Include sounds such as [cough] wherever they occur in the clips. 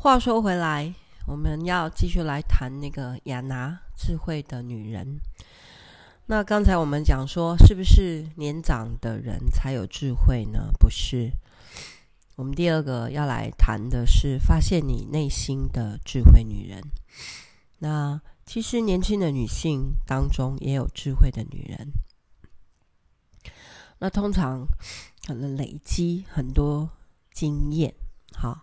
话说回来，我们要继续来谈那个亚拿智慧的女人。那刚才我们讲说，是不是年长的人才有智慧呢？不是。我们第二个要来谈的是发现你内心的智慧女人。那其实年轻的女性当中也有智慧的女人。那通常可能累积很多经验，哈，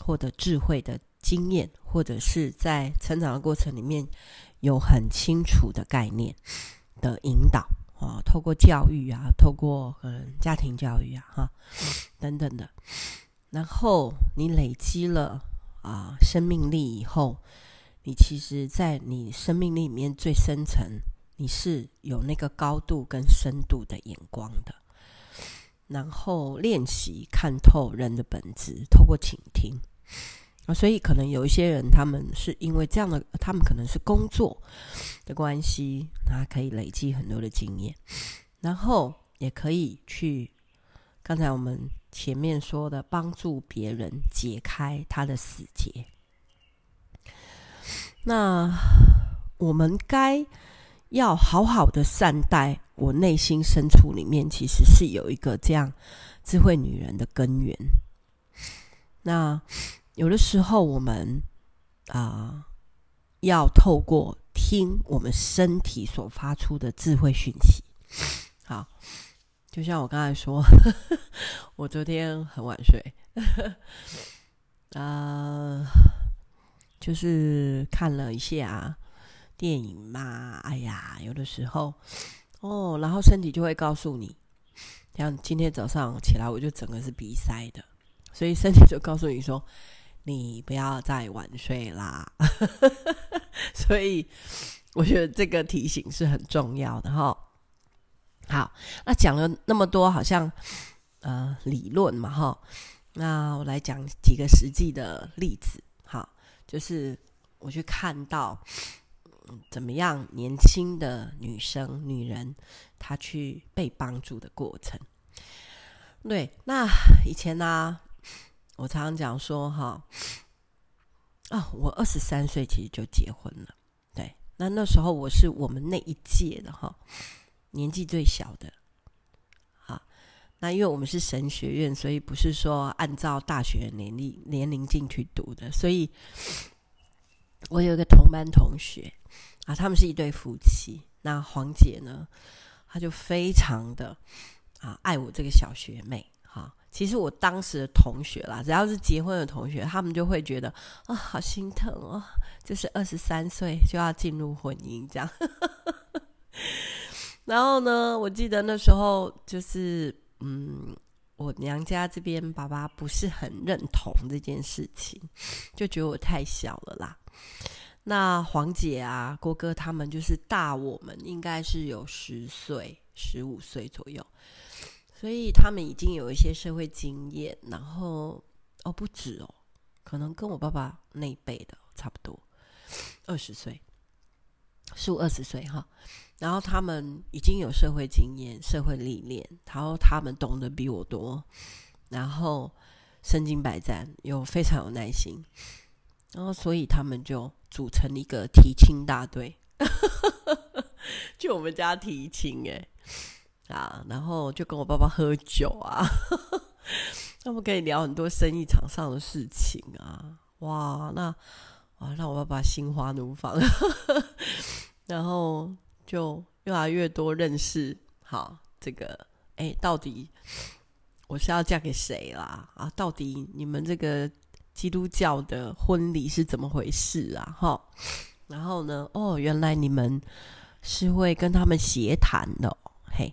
获得智慧的经验，或者是在成长的过程里面有很清楚的概念的引导啊，透过教育啊，透过嗯家庭教育啊，哈等等的，然后你累积了啊生命力以后，你其实，在你生命力里面最深层。你是有那个高度跟深度的眼光的，然后练习看透人的本质，透过倾听啊，所以可能有一些人，他们是因为这样的，他们可能是工作的关系，他可以累积很多的经验，然后也可以去刚才我们前面说的，帮助别人解开他的死结。那我们该。要好好的善待我内心深处里面，其实是有一个这样智慧女人的根源。那有的时候我们啊、要透过听我们身体所发出的智慧讯息。好，就像我刚才说，[laughs] 我昨天很晚睡，[laughs] 啊、就是看了一下。电影嘛，哎呀，有的时候哦，然后身体就会告诉你，像今天早上起来，我就整个是鼻塞的，所以身体就告诉你说，你不要再晚睡啦。[laughs] 所以我觉得这个提醒是很重要的哈。好，那讲了那么多，好像呃理论嘛哈，那我来讲几个实际的例子。哈，就是我去看到。怎么样？年轻的女生、女人，她去被帮助的过程。对，那以前呢、我常常讲说，哈，啊，我二十三岁其实就结婚了。对，那那时候我是我们那一届的哈，年纪最小的。啊，那因为我们是神学院，所以不是说按照大学年龄年龄进去读的，所以。我有一个同班同学啊，他们是一对夫妻。那黄姐呢，她就非常的啊爱我这个小学妹。哈、啊，其实我当时的同学啦，只要是结婚的同学，他们就会觉得啊，好心疼哦，就是二十三岁就要进入婚姻这样。[laughs] 然后呢，我记得那时候就是嗯，我娘家这边爸爸不是很认同这件事情，就觉得我太小了啦。那黄姐啊，郭哥他们就是大我们，应该是有十岁、十五岁左右，所以他们已经有一些社会经验。然后哦，不止哦，可能跟我爸爸那一辈的差不多，二十岁，十五二十岁哈。然后他们已经有社会经验、社会历练，然后他们懂得比我多，然后身经百战，又非常有耐心。然后，所以他们就组成一个提亲大队，就我们家提亲哎啊，然后就跟我爸爸喝酒啊，[laughs] 他们可以聊很多生意场上的事情啊，哇，那哇让我爸爸心花怒放，[laughs] 然后就越来越多认识，好这个哎，到底我是要嫁给谁啦？啊，到底你们这个。基督教的婚礼是怎么回事啊？哈，然后呢？哦，原来你们是会跟他们协谈的，嘿，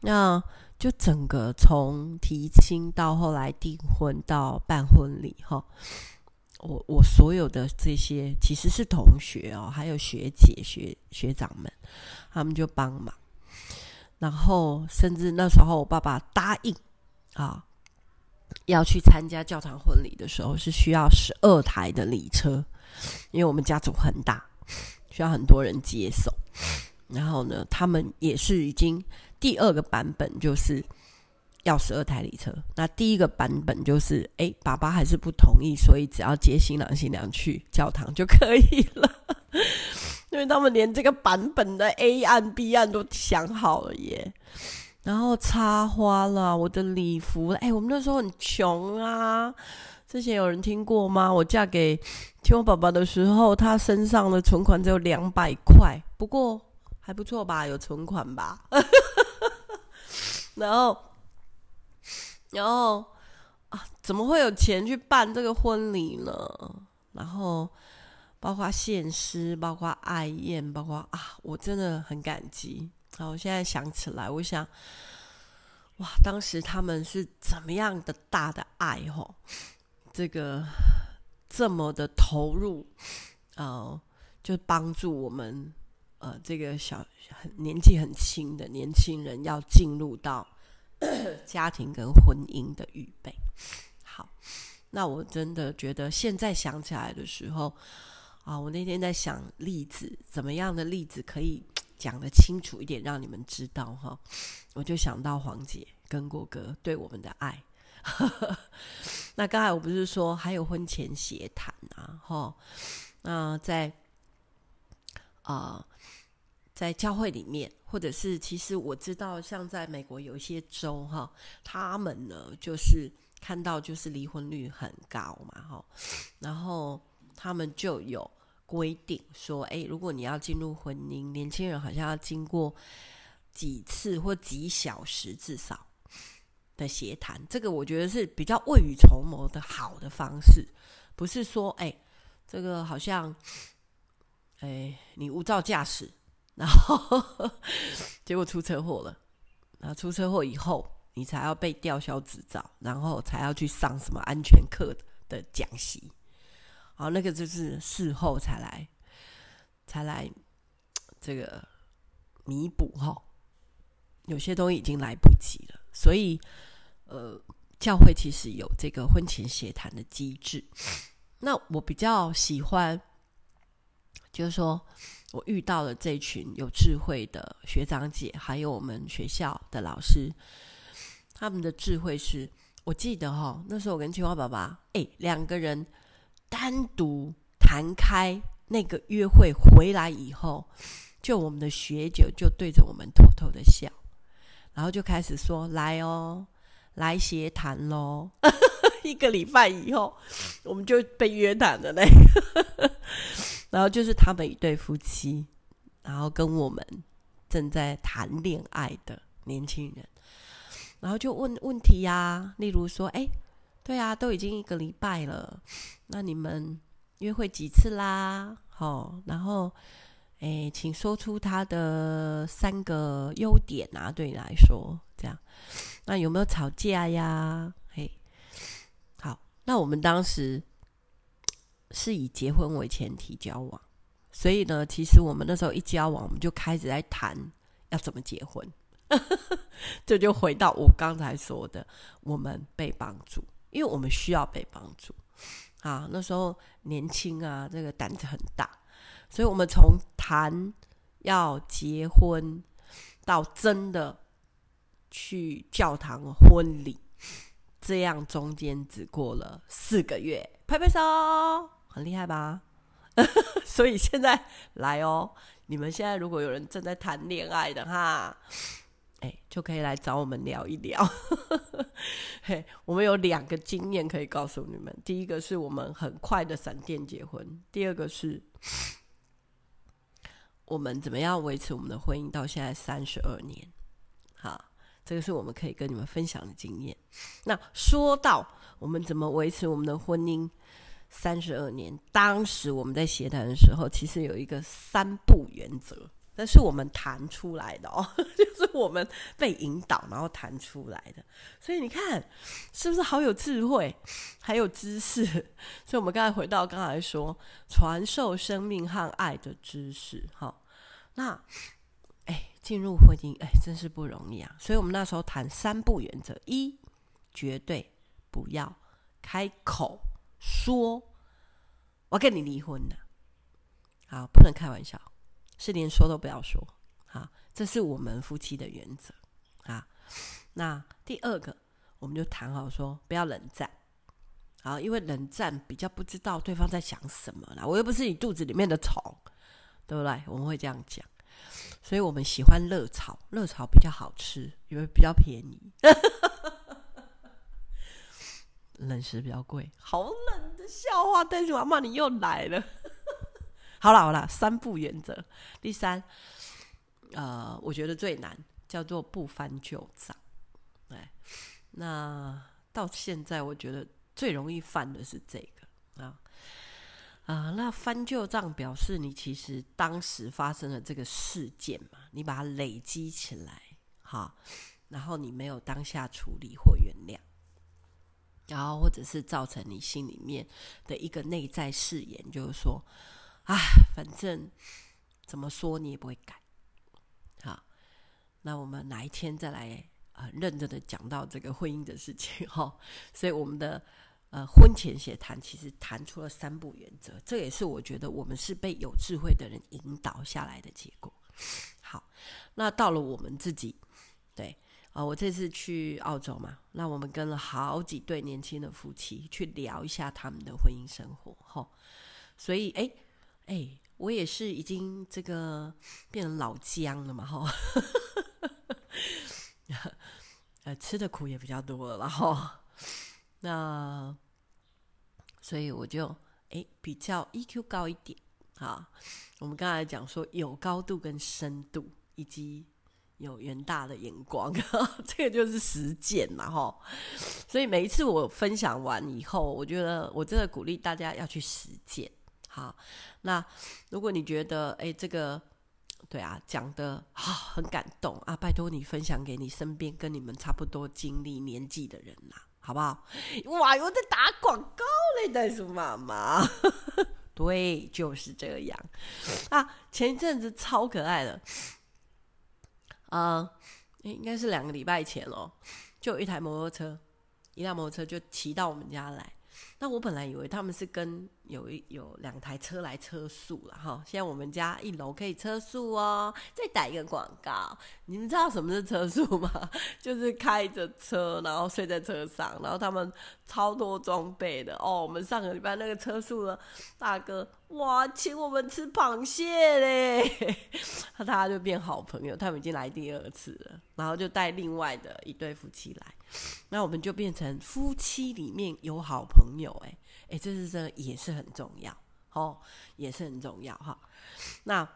那就整个从提亲到后来订婚到办婚礼，哈，我我所有的这些其实是同学哦，还有学姐学学长们，他们就帮忙，然后甚至那时候我爸爸答应啊。要去参加教堂婚礼的时候，是需要十二台的礼车，因为我们家族很大，需要很多人接送。然后呢，他们也是已经第二个版本，就是要十二台礼车。那第一个版本就是，哎，爸爸还是不同意，所以只要接新郎新娘去教堂就可以了。[laughs] 因为他们连这个版本的 A 案 B 案都想好了耶。然后插花了，我的礼服，哎，我们那时候很穷啊。之前有人听过吗？我嫁给天王爸爸的时候，他身上的存款只有两百块，不过还不错吧，有存款吧。[laughs] 然后，然后啊，怎么会有钱去办这个婚礼呢？然后，包括献诗，包括爱宴，包括啊，我真的很感激。好，我现在想起来，我想，哇，当时他们是怎么样的大的爱吼？这个这么的投入，呃，就帮助我们，呃，这个小很年纪很轻的年轻人要进入到 [coughs] 家庭跟婚姻的预备。好，那我真的觉得现在想起来的时候，啊、我那天在想例子，怎么样的例子可以讲得清楚一点，让你们知道哈？我就想到黄姐跟国哥对我们的爱。[laughs] 那刚才我不是说还有婚前协谈啊？哈，那在啊、在教会里面，或者是其实我知道，像在美国有一些州哈，他们呢就是看到就是离婚率很高嘛，哈，然后他们就有规定说，哎，如果你要进入婚姻，年轻人好像要经过几次或几小时至少。的协谈，这个我觉得是比较未雨绸缪的好的方式，不是说哎，这个好像哎你无照驾驶，然后呵呵 [laughs] 结果出车祸了，然后出车祸以后你才要被吊销执照，然后才要去上什么安全课的讲习，好，那个就是事后才来才来这个弥补哈，有些东西已经来不及了，所以。呃，教会其实有这个婚前协谈的机制。那我比较喜欢，就是说我遇到了这群有智慧的学长姐，还有我们学校的老师，他们的智慧是，我记得哈、哦，那时候我跟青蛙爸爸，哎，两个人单独谈开那个约会回来以后，就我们的学姐就对着我们偷偷的笑，然后就开始说：“来哦。”来协谈喽！[laughs] 一个礼拜以后，我们就被约谈了嘞。[laughs] 然后就是他们一对夫妻，然后跟我们正在谈恋爱的年轻人，然后就问问题呀、啊，例如说，哎，对啊，都已经一个礼拜了，那你们约会几次啦？好，然后，哎，请说出他的三个优点啊，对你来说，这样。那有没有吵架呀？嘿，好，那我们当时是以结婚为前提交往，所以呢，其实我们那时候一交往，我们就开始在谈要怎么结婚。[laughs] 这就回到我刚才说的，我们被帮助，因为我们需要被帮助啊。那时候年轻啊，这个胆子很大，所以我们从谈要结婚到真的。去教堂婚礼，这样中间只过了四个月，拍拍手，很厉害吧？[laughs] 所以现在来哦，你们现在如果有人正在谈恋爱的哈，哎，就可以来找我们聊一聊。[laughs] 嘿，我们有两个经验可以告诉你们：第一个是我们很快的闪电结婚；第二个是我们怎么样维持我们的婚姻到现在三十二年。好。这个是我们可以跟你们分享的经验。那说到我们怎么维持我们的婚姻三十二年，当时我们在协谈的时候，其实有一个三不原则，但是我们弹出来的哦，[laughs] 就是我们被引导然后弹出来的。所以你看，是不是好有智慧，还有知识？[laughs] 所以我们刚才回到刚才说传授生命和爱的知识，好，那哎。进入婚姻，哎，真是不容易啊！所以我们那时候谈三不原则：一，绝对不要开口说我跟你离婚的，好，不能开玩笑，是连说都不要说，好，这是我们夫妻的原则啊。那第二个，我们就谈好说不要冷战，好，因为冷战比较不知道对方在想什么啦。我又不是你肚子里面的虫，对不对？我们会这样讲，所以我们喜欢热炒，热炒比较好吃，因为比较便宜。[laughs] 冷食比较贵，好冷的笑话，但是妈妈你又来了。好了好了，三不原则，第三，呃，我觉得最难叫做不翻旧账。哎，那到现在我觉得最容易犯的是这个啊啊，那翻旧账表示你其实当时发生了这个事件嘛，你把它累积起来，好，然后你没有当下处理或原谅。然后，或者是造成你心里面的一个内在誓言，就是说，啊，反正怎么说你也不会改。好，那我们哪一天再来啊、呃，认真的讲到这个婚姻的事情 [laughs] 哈。所以，我们的呃婚前协谈其实谈出了三不原则，这也是我觉得我们是被有智慧的人引导下来的结果。好，那到了我们自己，对。啊，我这次去澳洲嘛，那我们跟了好几对年轻的夫妻去聊一下他们的婚姻生活，吼，所以，哎，哎，我也是已经这个变成老姜了嘛，哈，[laughs] 呃，吃的苦也比较多了，然后，那，所以我就哎比较 EQ 高一点，啊，我们刚才讲说有高度跟深度以及。有远大的眼光，[laughs] 这个就是实践嘛，吼。所以每一次我分享完以后，我觉得我真的鼓励大家要去实践。好，那如果你觉得哎，这个对啊，讲的好很感动啊，拜托你分享给你身边跟你们差不多经历年纪的人啦，好不好？哇，我在打广告嘞，袋鼠妈妈。[laughs] 对，就是这样啊。前一阵子超可爱的。啊、应该是两个礼拜前哦，就有一台摩托车，一辆摩托车就骑到我们家来。那我本来以为他们是跟有一有两台车来车宿了哈。现在我们家一楼可以车宿哦。再打一个广告，你们知道什么是车宿吗？[laughs] 就是开着车，然后睡在车上，然后他们超多装备的哦。我们上个礼拜那个车宿的大哥，哇，请我们吃螃蟹嘞，那大家就变好朋友。他们已经来第二次了，然后就带另外的一对夫妻来。那我们就变成夫妻里面有好朋友，哎哎，这是真的也是很重要哦，也是很重要哈。那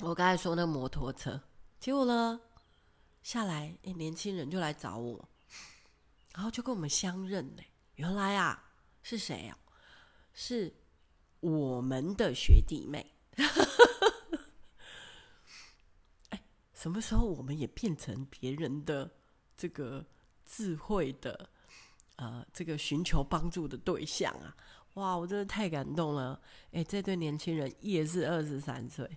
我刚才说那摩托车，结果呢下来，哎，年轻人就来找我，然后就跟我们相认呢。原来啊是谁啊？是我们的学弟妹。[laughs] 哎，什么时候我们也变成别人的这个？智慧的，呃，这个寻求帮助的对象啊，哇，我真的太感动了！哎，这对年轻人也是二十三岁，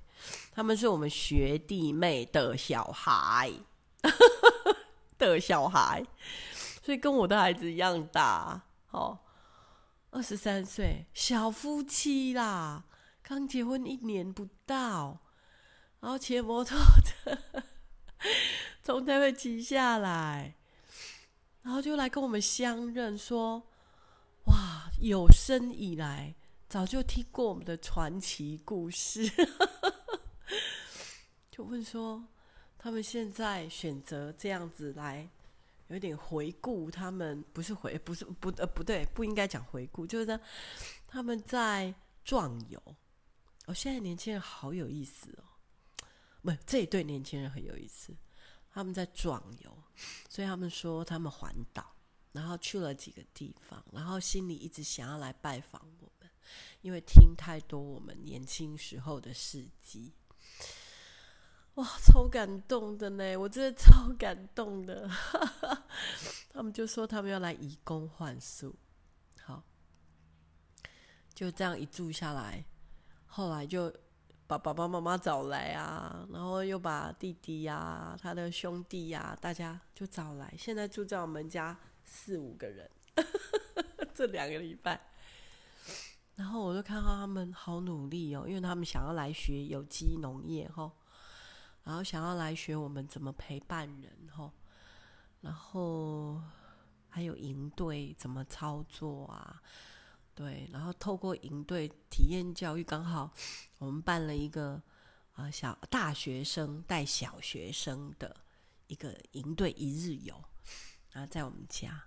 他们是我们学弟妹的小孩 [laughs] 的小孩，所以跟我的孩子一样大哦，二十三岁，小夫妻啦，刚结婚一年不到，然后骑摩托车 [laughs] 从台北骑下来。然后就来跟我们相认，说：“哇，有生以来早就听过我们的传奇故事。[laughs] ”就问说，他们现在选择这样子来，有点回顾他们，不是回，不是不呃不对，不应该讲回顾，就是他们在壮游。哦，现在年轻人好有意思哦，不，这一对年轻人很有意思。他们在壮游，所以他们说他们环岛，然后去了几个地方，然后心里一直想要来拜访我们，因为听太多我们年轻时候的事迹，哇，超感动的呢！我真的超感动的。[laughs] 他们就说他们要来移工换宿，好，就这样一住下来，后来就。把爸爸妈妈找来啊，然后又把弟弟呀、啊、他的兄弟呀、啊，大家就找来。现在住在我们家四五个人，[laughs] 这两个礼拜。然后我就看到他们好努力哦，因为他们想要来学有机农业哈，然后想要来学我们怎么陪伴人哈，然后还有营队怎么操作啊？对，然后透过营队体验教育，刚好我们办了一个啊小大学生带小学生的一个营队一日游，然后，在我们家，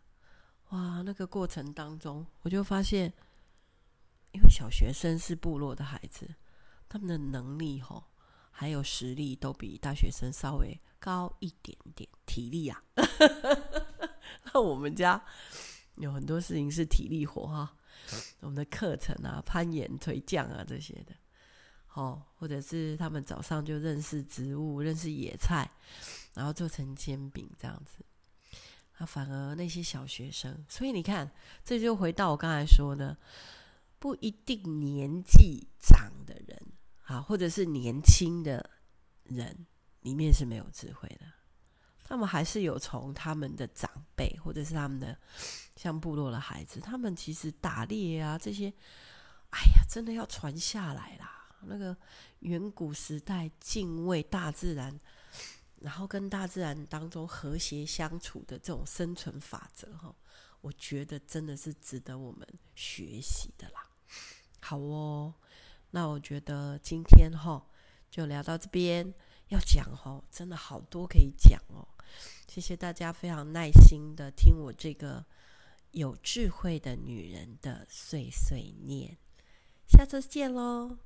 哇，那个过程当中，我就发现，因为小学生是部落的孩子，他们的能力吼，还有实力都比大学生稍微高一点点，体力啊，[laughs] 那我们家有很多事情是体力活哈。我们的课程啊，攀岩、垂降啊这些的，哦，或者是他们早上就认识植物、认识野菜，然后做成煎饼这样子。啊，反而那些小学生，所以你看，这就回到我刚才说的，不一定年纪长的人啊，或者是年轻的人里面是没有智慧的。他们还是有从他们的长辈，或者是他们的像部落的孩子，他们其实打猎啊这些，哎呀，真的要传下来啦。那个远古时代敬畏大自然，然后跟大自然当中和谐相处的这种生存法则，哈，我觉得真的是值得我们学习的啦。好哦，那我觉得今天哈就聊到这边，要讲哦，真的好多可以讲哦。谢谢大家非常耐心的听我这个有智慧的女人的碎碎念，下次见喽。